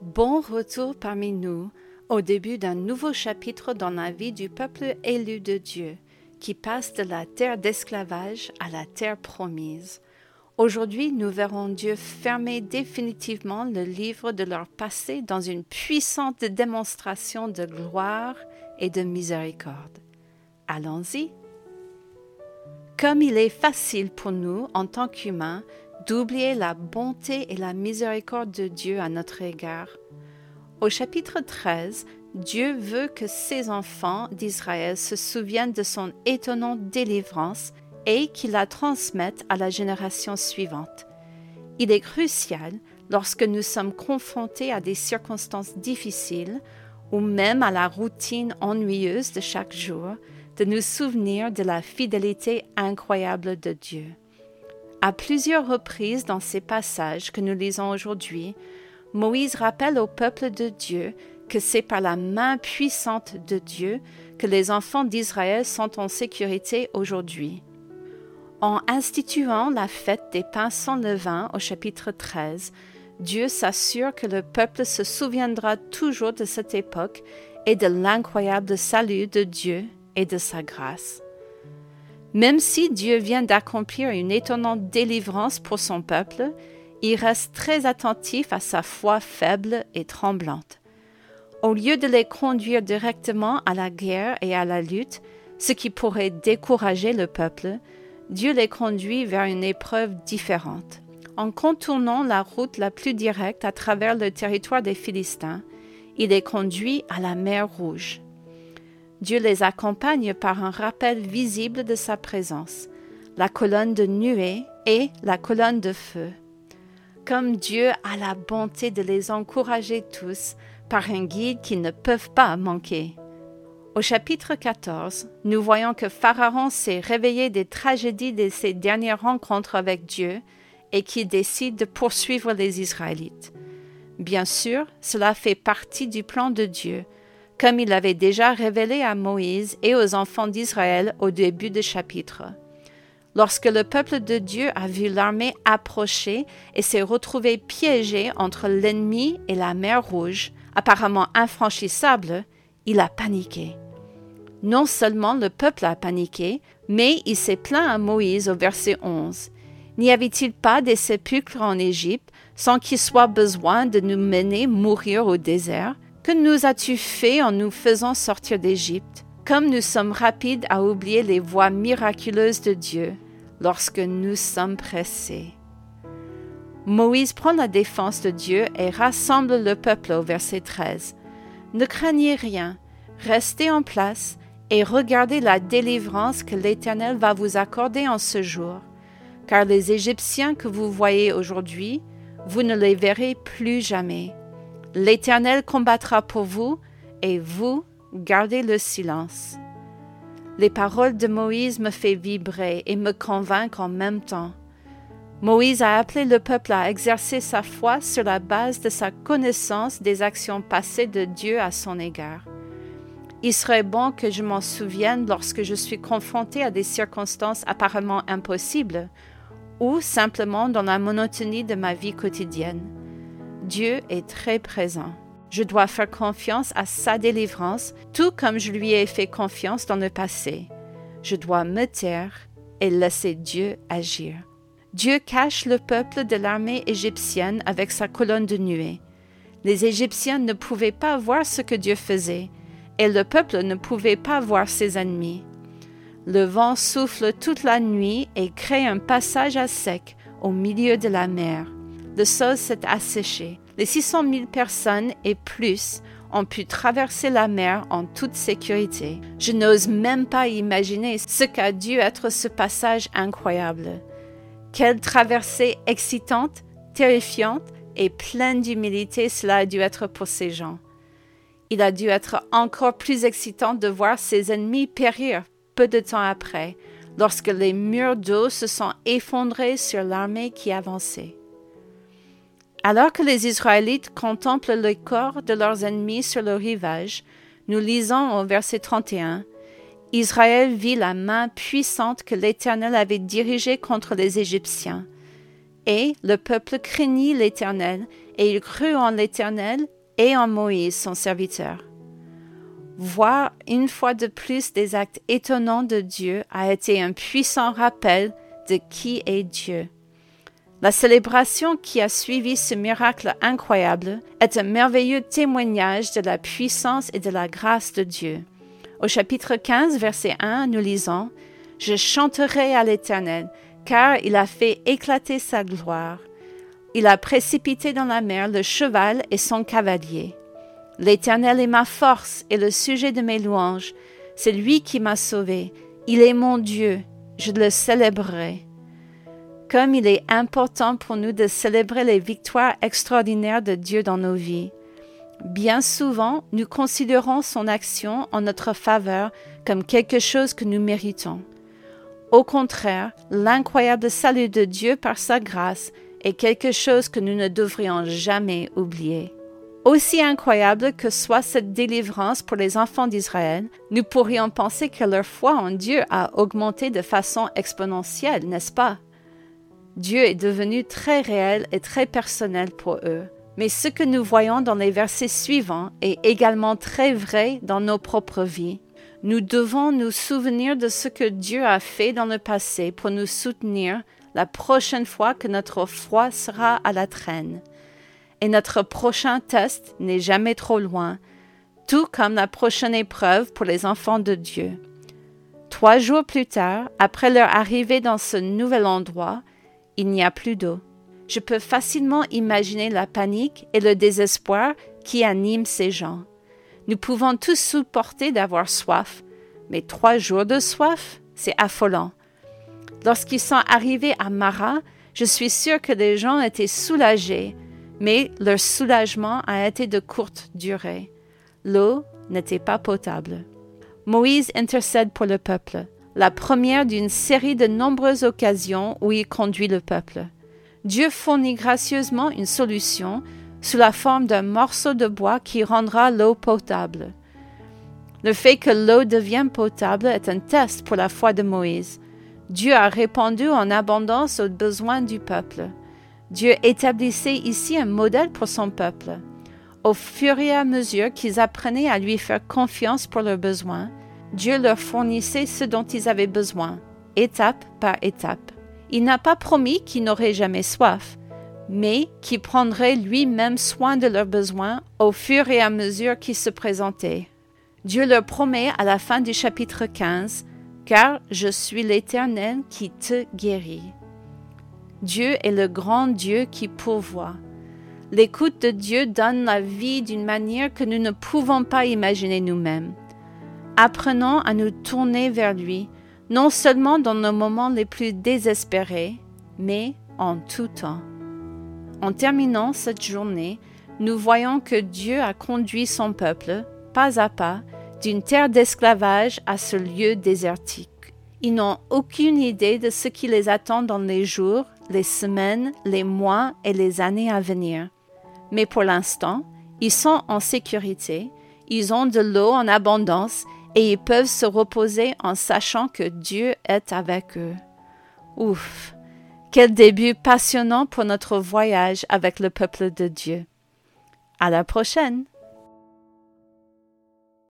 Bon retour parmi nous au début d'un nouveau chapitre dans la vie du peuple élu de Dieu, qui passe de la terre d'esclavage à la terre promise. Aujourd'hui, nous verrons Dieu fermer définitivement le livre de leur passé dans une puissante démonstration de gloire et de miséricorde. Allons-y. Comme il est facile pour nous, en tant qu'humains, d'oublier la bonté et la miséricorde de Dieu à notre égard. Au chapitre 13, Dieu veut que ses enfants d'Israël se souviennent de son étonnante délivrance et qu'il la transmettent à la génération suivante. Il est crucial, lorsque nous sommes confrontés à des circonstances difficiles ou même à la routine ennuyeuse de chaque jour, de nous souvenir de la fidélité incroyable de Dieu. À plusieurs reprises dans ces passages que nous lisons aujourd'hui, Moïse rappelle au peuple de Dieu que c'est par la main puissante de Dieu que les enfants d'Israël sont en sécurité aujourd'hui. En instituant la fête des pains sans levain au chapitre 13, Dieu s'assure que le peuple se souviendra toujours de cette époque et de l'incroyable salut de Dieu et de sa grâce. Même si Dieu vient d'accomplir une étonnante délivrance pour son peuple, il reste très attentif à sa foi faible et tremblante. Au lieu de les conduire directement à la guerre et à la lutte, ce qui pourrait décourager le peuple, Dieu les conduit vers une épreuve différente. En contournant la route la plus directe à travers le territoire des Philistins, il les conduit à la mer Rouge. Dieu les accompagne par un rappel visible de sa présence, la colonne de nuée et la colonne de feu. Comme Dieu a la bonté de les encourager tous par un guide qu'ils ne peuvent pas manquer. Au chapitre 14, nous voyons que Pharaon s'est réveillé des tragédies de ses dernières rencontres avec Dieu et qu'il décide de poursuivre les Israélites. Bien sûr, cela fait partie du plan de Dieu comme il l'avait déjà révélé à Moïse et aux enfants d'Israël au début du chapitre. Lorsque le peuple de Dieu a vu l'armée approcher et s'est retrouvé piégé entre l'ennemi et la mer Rouge, apparemment infranchissable, il a paniqué. Non seulement le peuple a paniqué, mais il s'est plaint à Moïse au verset 11. N'y avait-il pas des sépulcres en Égypte sans qu'il soit besoin de nous mener mourir au désert? Que nous as-tu fait en nous faisant sortir d'Égypte Comme nous sommes rapides à oublier les voies miraculeuses de Dieu lorsque nous sommes pressés? Moïse prend la défense de Dieu et rassemble le peuple au verset 13. Ne craignez rien, restez en place et regardez la délivrance que l'Éternel va vous accorder en ce jour, car les Égyptiens que vous voyez aujourd'hui, vous ne les verrez plus jamais. L'Éternel combattra pour vous, et vous gardez le silence. Les paroles de Moïse me font vibrer et me convaincent en même temps. Moïse a appelé le peuple à exercer sa foi sur la base de sa connaissance des actions passées de Dieu à son égard. Il serait bon que je m'en souvienne lorsque je suis confronté à des circonstances apparemment impossibles ou simplement dans la monotonie de ma vie quotidienne. Dieu est très présent. Je dois faire confiance à sa délivrance, tout comme je lui ai fait confiance dans le passé. Je dois me taire et laisser Dieu agir. Dieu cache le peuple de l'armée égyptienne avec sa colonne de nuée. Les Égyptiens ne pouvaient pas voir ce que Dieu faisait, et le peuple ne pouvait pas voir ses ennemis. Le vent souffle toute la nuit et crée un passage à sec au milieu de la mer le sol s'est asséché. Les 600 000 personnes et plus ont pu traverser la mer en toute sécurité. Je n'ose même pas imaginer ce qu'a dû être ce passage incroyable. Quelle traversée excitante, terrifiante et pleine d'humilité cela a dû être pour ces gens. Il a dû être encore plus excitant de voir ses ennemis périr peu de temps après, lorsque les murs d'eau se sont effondrés sur l'armée qui avançait. Alors que les Israélites contemplent le corps de leurs ennemis sur le rivage, nous lisons au verset 31, Israël vit la main puissante que l'Éternel avait dirigée contre les Égyptiens. Et le peuple craignit l'Éternel et il crut en l'Éternel et en Moïse, son serviteur. Voir une fois de plus des actes étonnants de Dieu a été un puissant rappel de qui est Dieu. La célébration qui a suivi ce miracle incroyable est un merveilleux témoignage de la puissance et de la grâce de Dieu. Au chapitre 15, verset 1, nous lisons Je chanterai à l'Éternel, car il a fait éclater sa gloire. Il a précipité dans la mer le cheval et son cavalier. L'Éternel est ma force et le sujet de mes louanges. C'est lui qui m'a sauvé. Il est mon Dieu. Je le célébrerai. Comme il est important pour nous de célébrer les victoires extraordinaires de Dieu dans nos vies. Bien souvent, nous considérons son action en notre faveur comme quelque chose que nous méritons. Au contraire, l'incroyable salut de Dieu par sa grâce est quelque chose que nous ne devrions jamais oublier. Aussi incroyable que soit cette délivrance pour les enfants d'Israël, nous pourrions penser que leur foi en Dieu a augmenté de façon exponentielle, n'est-ce pas? Dieu est devenu très réel et très personnel pour eux. Mais ce que nous voyons dans les versets suivants est également très vrai dans nos propres vies. Nous devons nous souvenir de ce que Dieu a fait dans le passé pour nous soutenir la prochaine fois que notre foi sera à la traîne. Et notre prochain test n'est jamais trop loin, tout comme la prochaine épreuve pour les enfants de Dieu. Trois jours plus tard, après leur arrivée dans ce nouvel endroit, il n'y a plus d'eau. Je peux facilement imaginer la panique et le désespoir qui animent ces gens. Nous pouvons tous supporter d'avoir soif, mais trois jours de soif, c'est affolant. Lorsqu'ils sont arrivés à Mara, je suis sûr que les gens étaient soulagés, mais leur soulagement a été de courte durée. L'eau n'était pas potable. Moïse intercède pour le peuple, la première d'une série de nombreuses occasions où il conduit le peuple. Dieu fournit gracieusement une solution sous la forme d'un morceau de bois qui rendra l'eau potable. Le fait que l'eau devienne potable est un test pour la foi de Moïse. Dieu a répondu en abondance aux besoins du peuple. Dieu établissait ici un modèle pour son peuple. Au fur et à mesure qu'ils apprenaient à lui faire confiance pour leurs besoins, Dieu leur fournissait ce dont ils avaient besoin, étape par étape. Il n'a pas promis qu'ils n'auraient jamais soif, mais qu'il prendrait lui-même soin de leurs besoins au fur et à mesure qu'ils se présentaient. Dieu leur promet à la fin du chapitre 15 car je suis l'Éternel qui te guérit. Dieu est le grand Dieu qui pourvoit. L'écoute de Dieu donne la vie d'une manière que nous ne pouvons pas imaginer nous-mêmes. Apprenons à nous tourner vers lui, non seulement dans nos moments les plus désespérés, mais en tout temps. En terminant cette journée, nous voyons que Dieu a conduit son peuple, pas à pas, d'une terre d'esclavage à ce lieu désertique. Ils n'ont aucune idée de ce qui les attend dans les jours, les semaines, les mois et les années à venir. Mais pour l'instant, ils sont en sécurité, ils ont de l'eau en abondance et ils peuvent se reposer en sachant que Dieu est avec eux. Ouf, quel début passionnant pour notre voyage avec le peuple de Dieu. À la prochaine!